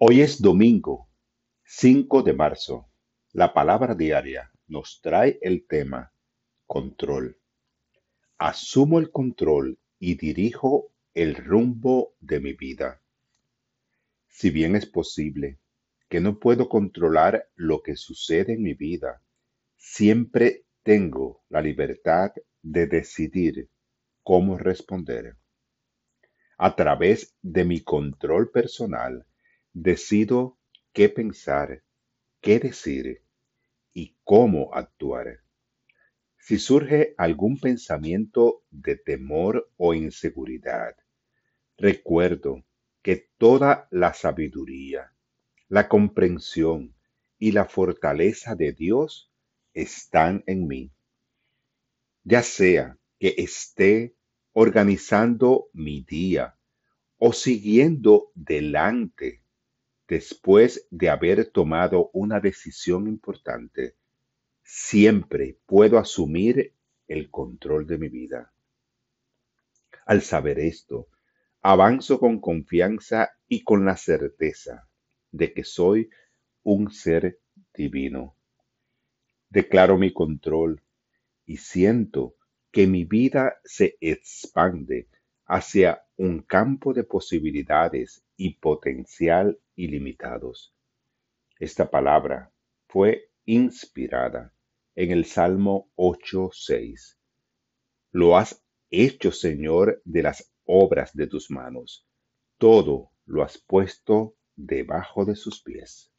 Hoy es domingo 5 de marzo. La palabra diaria nos trae el tema control. Asumo el control y dirijo el rumbo de mi vida. Si bien es posible que no puedo controlar lo que sucede en mi vida, siempre tengo la libertad de decidir cómo responder. A través de mi control personal, decido qué pensar, qué decir y cómo actuar. Si surge algún pensamiento de temor o inseguridad, recuerdo que toda la sabiduría, la comprensión y la fortaleza de Dios están en mí. Ya sea que esté organizando mi día o siguiendo delante después de haber tomado una decisión importante, siempre puedo asumir el control de mi vida. Al saber esto, avanzo con confianza y con la certeza de que soy un ser divino. Declaro mi control y siento que mi vida se expande hacia un campo de posibilidades y potencial ilimitados. Esta palabra fue inspirada en el Salmo 8.6. Lo has hecho, Señor, de las obras de tus manos. Todo lo has puesto debajo de sus pies.